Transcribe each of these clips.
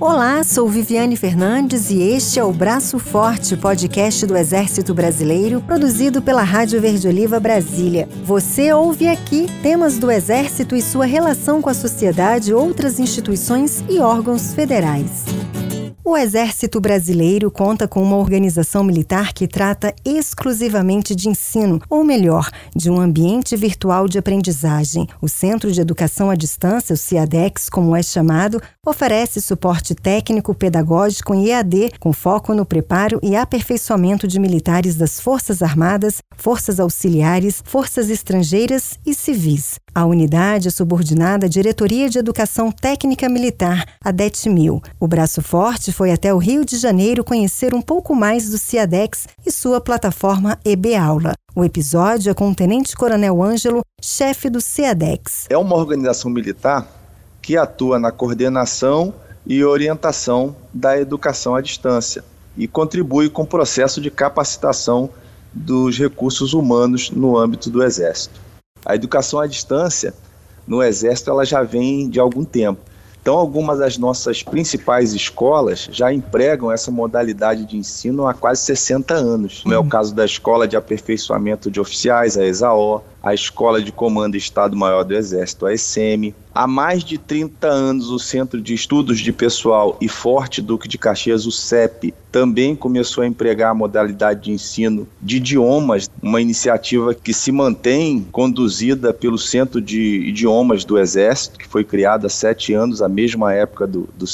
Olá, sou Viviane Fernandes e este é o Braço Forte, podcast do Exército Brasileiro, produzido pela Rádio Verde Oliva Brasília. Você ouve aqui temas do Exército e sua relação com a sociedade, outras instituições e órgãos federais. O Exército Brasileiro conta com uma organização militar que trata exclusivamente de ensino, ou melhor, de um ambiente virtual de aprendizagem. O Centro de Educação à Distância, o CIADEX, como é chamado, oferece suporte técnico pedagógico em EAD, com foco no preparo e aperfeiçoamento de militares das Forças Armadas, Forças Auxiliares, Forças Estrangeiras e Civis. A unidade é subordinada à Diretoria de Educação Técnica Militar, a DETMIL. O braço forte foi até o Rio de Janeiro conhecer um pouco mais do CIADEX e sua plataforma EB Aula. O episódio é com o Tenente Coronel Ângelo, chefe do CIADEX. É uma organização militar que atua na coordenação e orientação da educação à distância e contribui com o processo de capacitação dos recursos humanos no âmbito do Exército. A educação à distância no Exército ela já vem de algum tempo. Então, algumas das nossas principais escolas já empregam essa modalidade de ensino há quase 60 anos. Como é o uhum. caso da Escola de Aperfeiçoamento de Oficiais, a ESAO, a Escola de Comando Estado-Maior do Exército, a ESEME. Há mais de 30 anos, o Centro de Estudos de Pessoal e Forte Duque de Caxias, o CEP, também começou a empregar a modalidade de ensino de idiomas, uma iniciativa que se mantém conduzida pelo Centro de Idiomas do Exército, que foi criado há sete anos, a mesma época do, do.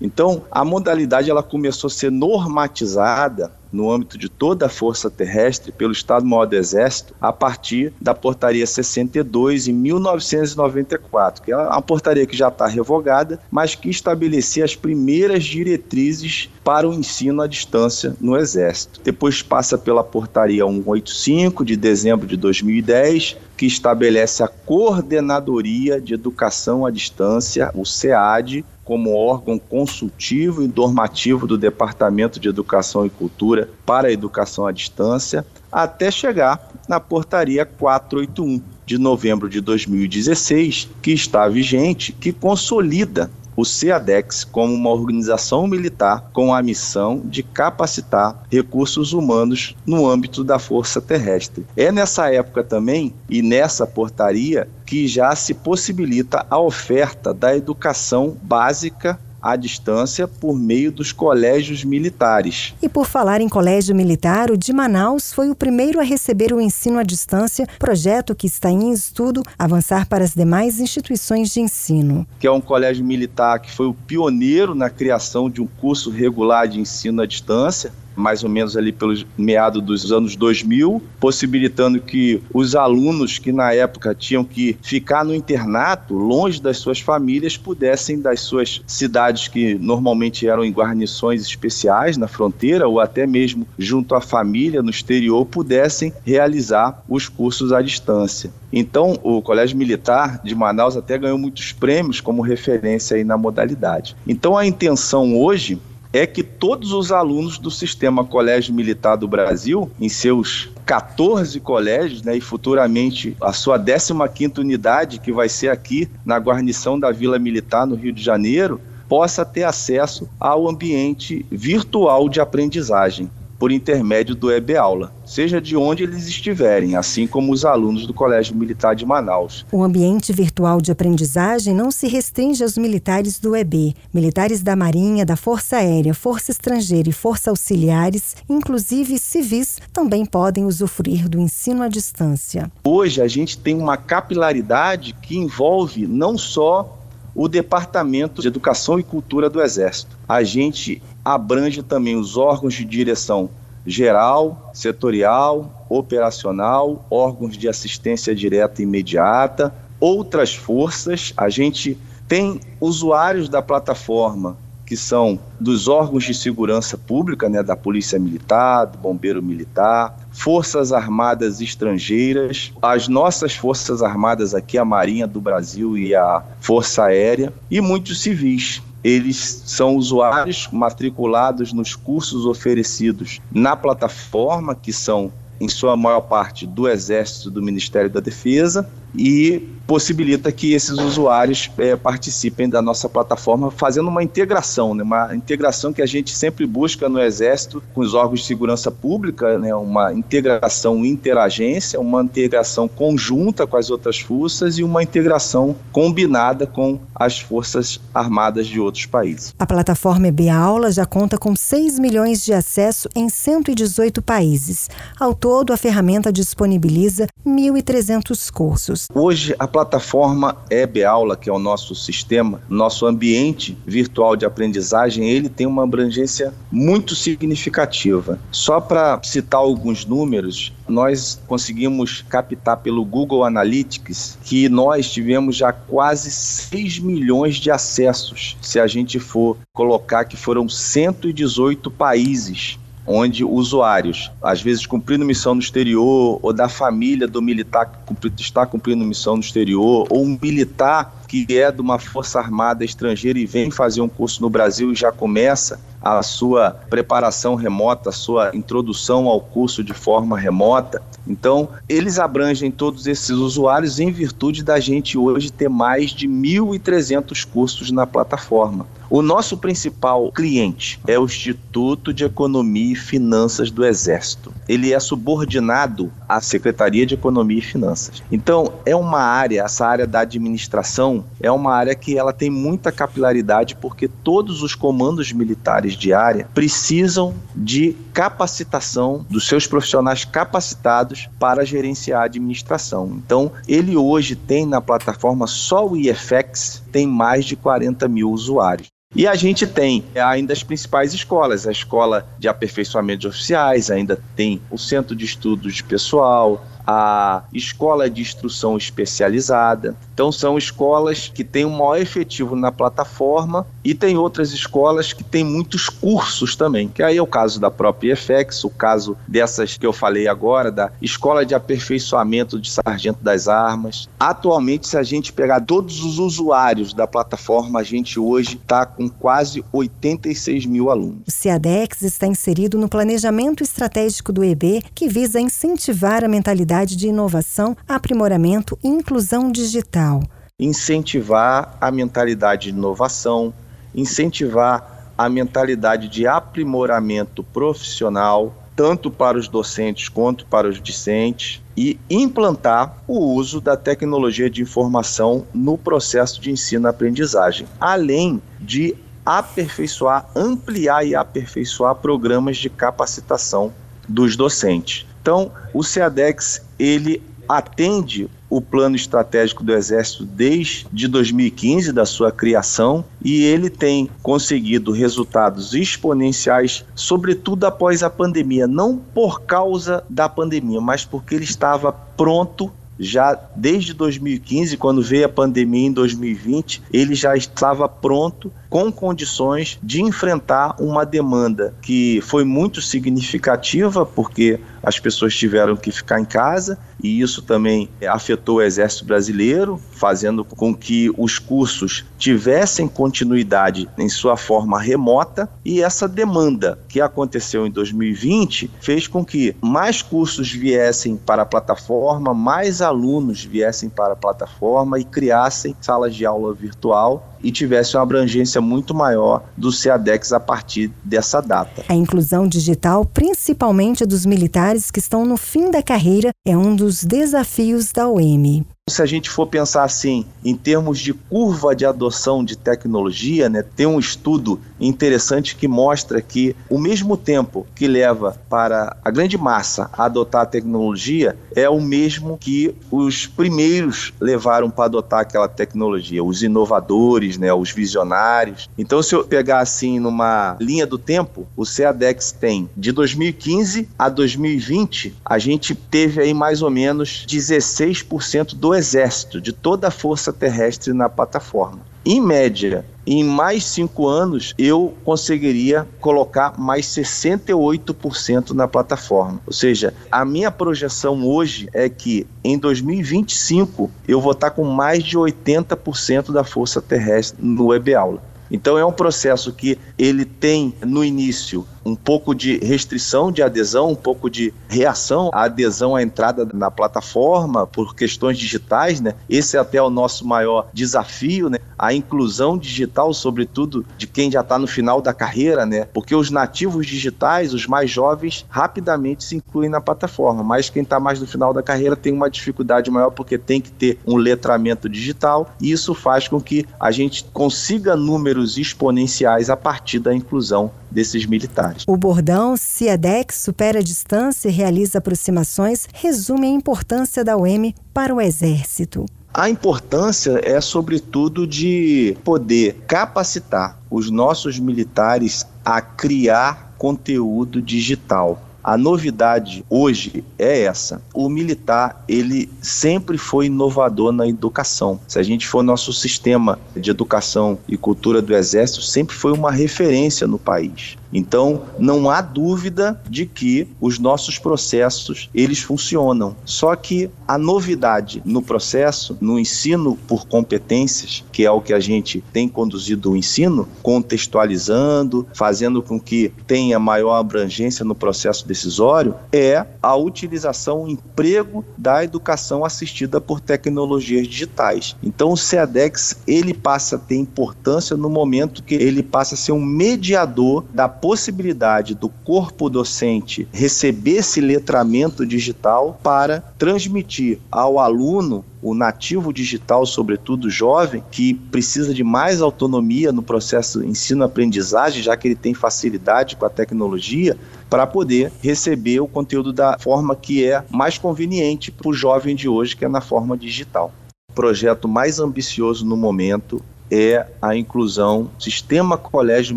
Então, a modalidade ela começou a ser normatizada no âmbito de toda a força terrestre pelo Estado-Maior do Exército a partir da Portaria 62 em 1994, que é uma portaria que já está revogada, mas que estabelecia as primeiras diretrizes para o ensino à distância no Exército. Depois passa pela Portaria 185 de dezembro de 2010, que estabelece a Coordenadoria de Educação à Distância, o SEAD, como órgão consultivo e normativo do Departamento de Educação e Cultura para a Educação à Distância, até chegar na Portaria 481 de novembro de 2016, que está vigente, que consolida o CEADEX como uma organização militar com a missão de capacitar recursos humanos no âmbito da força terrestre. É nessa época também e nessa portaria que já se possibilita a oferta da educação básica à distância por meio dos colégios militares. E por falar em colégio militar, o de Manaus foi o primeiro a receber o ensino à distância, projeto que está em estudo avançar para as demais instituições de ensino. Que é um colégio militar que foi o pioneiro na criação de um curso regular de ensino à distância mais ou menos ali pelos meados dos anos 2000, possibilitando que os alunos que na época tinham que ficar no internato, longe das suas famílias, pudessem das suas cidades que normalmente eram em guarnições especiais na fronteira ou até mesmo junto à família no exterior, pudessem realizar os cursos à distância. Então, o Colégio Militar de Manaus até ganhou muitos prêmios como referência aí na modalidade. Então, a intenção hoje é que todos os alunos do sistema Colégio Militar do Brasil, em seus 14 colégios, né, e futuramente a sua 15ª unidade, que vai ser aqui na guarnição da Vila Militar, no Rio de Janeiro, possa ter acesso ao ambiente virtual de aprendizagem por intermédio do EB Aula, seja de onde eles estiverem, assim como os alunos do Colégio Militar de Manaus. O ambiente virtual de aprendizagem não se restringe aos militares do EB. Militares da Marinha, da Força Aérea, Força Estrangeira e Força Auxiliares, inclusive civis, também podem usufruir do ensino à distância. Hoje a gente tem uma capilaridade que envolve não só o Departamento de Educação e Cultura do Exército. A gente abrange também os órgãos de direção geral, setorial, operacional, órgãos de assistência direta e imediata, outras forças. A gente tem usuários da plataforma que são dos órgãos de segurança pública, né, da Polícia Militar, do Bombeiro Militar, Forças Armadas estrangeiras, as nossas Forças Armadas aqui, a Marinha do Brasil e a Força Aérea, e muitos civis. Eles são usuários matriculados nos cursos oferecidos na plataforma, que são em sua maior parte do Exército do Ministério da Defesa, e possibilita que esses usuários é, participem da nossa plataforma, fazendo uma integração, né? uma integração que a gente sempre busca no Exército com os órgãos de segurança pública, né? uma integração interagência, uma integração conjunta com as outras forças e uma integração combinada com as forças armadas de outros países. A plataforma EB Aula já conta com 6 milhões de acesso em 118 países. Ao todo, a ferramenta disponibiliza 1.300 cursos. Hoje, a plataforma EB Aula, que é o nosso sistema, nosso ambiente virtual de aprendizagem, ele tem uma abrangência muito significativa. Só para citar alguns números, nós conseguimos captar pelo Google Analytics que nós tivemos já quase 6 milhões de acessos, se a gente for colocar que foram 118 países onde usuários, às vezes cumprindo missão no exterior, ou da família do militar que está cumprindo missão no exterior, ou um militar que é de uma força armada estrangeira e vem fazer um curso no Brasil e já começa a sua preparação remota, a sua introdução ao curso de forma remota. Então, eles abrangem todos esses usuários em virtude da gente hoje ter mais de 1.300 cursos na plataforma. O nosso principal cliente é o Instituto de Economia e Finanças do Exército. Ele é subordinado à Secretaria de Economia e Finanças. Então, é uma área, essa área da administração, é uma área que ela tem muita capilaridade porque todos os comandos militares de área precisam de capacitação dos seus profissionais capacitados para gerenciar a administração. Então, ele hoje tem na plataforma só o IFX tem mais de 40 mil usuários. E a gente tem ainda as principais escolas, a Escola de Aperfeiçoamento de Oficiais, ainda tem o Centro de Estudos de Pessoal, a escola de instrução especializada. Então, são escolas que têm um maior efetivo na plataforma e tem outras escolas que têm muitos cursos também, que aí é o caso da própria EFEX, o caso dessas que eu falei agora, da Escola de Aperfeiçoamento de Sargento das Armas. Atualmente, se a gente pegar todos os usuários da plataforma, a gente hoje está com quase 86 mil alunos. O CIADEX está inserido no planejamento estratégico do EB, que visa incentivar a mentalidade mentalidade de inovação, aprimoramento e inclusão digital. Incentivar a mentalidade de inovação, incentivar a mentalidade de aprimoramento profissional, tanto para os docentes quanto para os discentes, e implantar o uso da tecnologia de informação no processo de ensino-aprendizagem, além de aperfeiçoar, ampliar e aperfeiçoar programas de capacitação dos docentes. Então, o SEADEX ele atende o plano estratégico do Exército desde 2015, da sua criação, e ele tem conseguido resultados exponenciais, sobretudo após a pandemia, não por causa da pandemia, mas porque ele estava pronto já desde 2015, quando veio a pandemia em 2020, ele já estava pronto com condições de enfrentar uma demanda que foi muito significativa, porque as pessoas tiveram que ficar em casa e isso também afetou o Exército Brasileiro, fazendo com que os cursos tivessem continuidade em sua forma remota. E essa demanda que aconteceu em 2020 fez com que mais cursos viessem para a plataforma, mais alunos viessem para a plataforma e criassem salas de aula virtual e tivesse uma abrangência muito maior do CEADEX a partir dessa data. A inclusão digital, principalmente dos militares que estão no fim da carreira, é um dos desafios da UEM se a gente for pensar assim, em termos de curva de adoção de tecnologia, né, tem um estudo interessante que mostra que o mesmo tempo que leva para a grande massa adotar a tecnologia é o mesmo que os primeiros levaram para adotar aquela tecnologia, os inovadores, né, os visionários. Então, se eu pegar assim numa linha do tempo, o CEADEX tem de 2015 a 2020, a gente teve aí mais ou menos 16% do exército, de toda a força terrestre na plataforma. Em média, em mais cinco anos, eu conseguiria colocar mais 68% na plataforma. Ou seja, a minha projeção hoje é que em 2025 eu vou estar com mais de 80% da força terrestre no web aula. Então é um processo que ele tem no início um pouco de restrição de adesão, um pouco de reação à adesão à entrada na plataforma por questões digitais, né? Esse é até o nosso maior desafio, né? A inclusão digital, sobretudo de quem já está no final da carreira, né? Porque os nativos digitais, os mais jovens, rapidamente se incluem na plataforma, mas quem está mais no final da carreira tem uma dificuldade maior porque tem que ter um letramento digital e isso faz com que a gente consiga números exponenciais a partir da inclusão desses militares. O bordão CIADEX supera a distância e realiza aproximações resume a importância da UEM para o Exército. A importância é, sobretudo, de poder capacitar os nossos militares a criar conteúdo digital. A novidade hoje é essa. O militar, ele sempre foi inovador na educação. Se a gente for nosso sistema de educação e cultura do exército, sempre foi uma referência no país. Então, não há dúvida de que os nossos processos, eles funcionam. Só que a novidade no processo, no ensino por competências, que é o que a gente tem conduzido o ensino, contextualizando, fazendo com que tenha maior abrangência no processo decisório, é a utilização, o emprego da educação assistida por tecnologias digitais. Então, o CEDEX, ele passa a ter importância no momento que ele passa a ser um mediador da possibilidade do corpo docente receber esse letramento digital para transmitir ao aluno o nativo digital, sobretudo jovem, que precisa de mais autonomia no processo ensino-aprendizagem, já que ele tem facilidade com a tecnologia, para poder receber o conteúdo da forma que é mais conveniente para o jovem de hoje, que é na forma digital. O projeto mais ambicioso no momento é a inclusão sistema colégio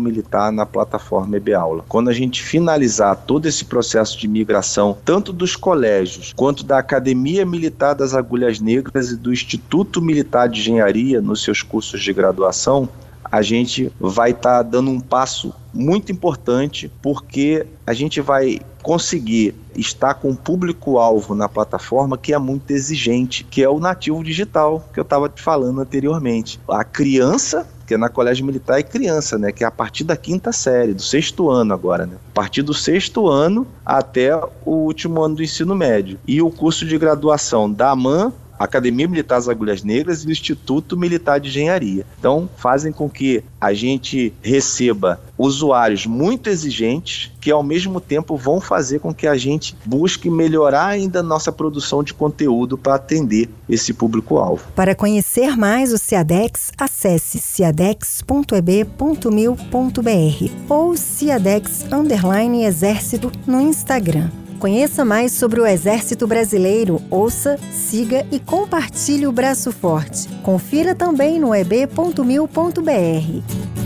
militar na plataforma EBAula. Quando a gente finalizar todo esse processo de migração, tanto dos colégios quanto da Academia Militar das Agulhas Negras e do Instituto Militar de Engenharia nos seus cursos de graduação, a gente vai estar tá dando um passo muito importante porque a gente vai conseguir estar com um público-alvo na plataforma que é muito exigente, que é o nativo digital, que eu estava te falando anteriormente. A criança porque na colégio militar é criança, né? Que é a partir da quinta série, do sexto ano agora, né? A partir do sexto ano até o último ano do ensino médio. E o curso de graduação da AMAN Academia Militar das Agulhas Negras e o Instituto Militar de Engenharia. Então, fazem com que a gente receba usuários muito exigentes que, ao mesmo tempo, vão fazer com que a gente busque melhorar ainda a nossa produção de conteúdo para atender esse público-alvo. Para conhecer mais o CIADEX, acesse ciadex.eb.mil.br ou ciadex Exército no Instagram. Conheça mais sobre o Exército Brasileiro, ouça, siga e compartilhe o Braço Forte. Confira também no eb.mil.br.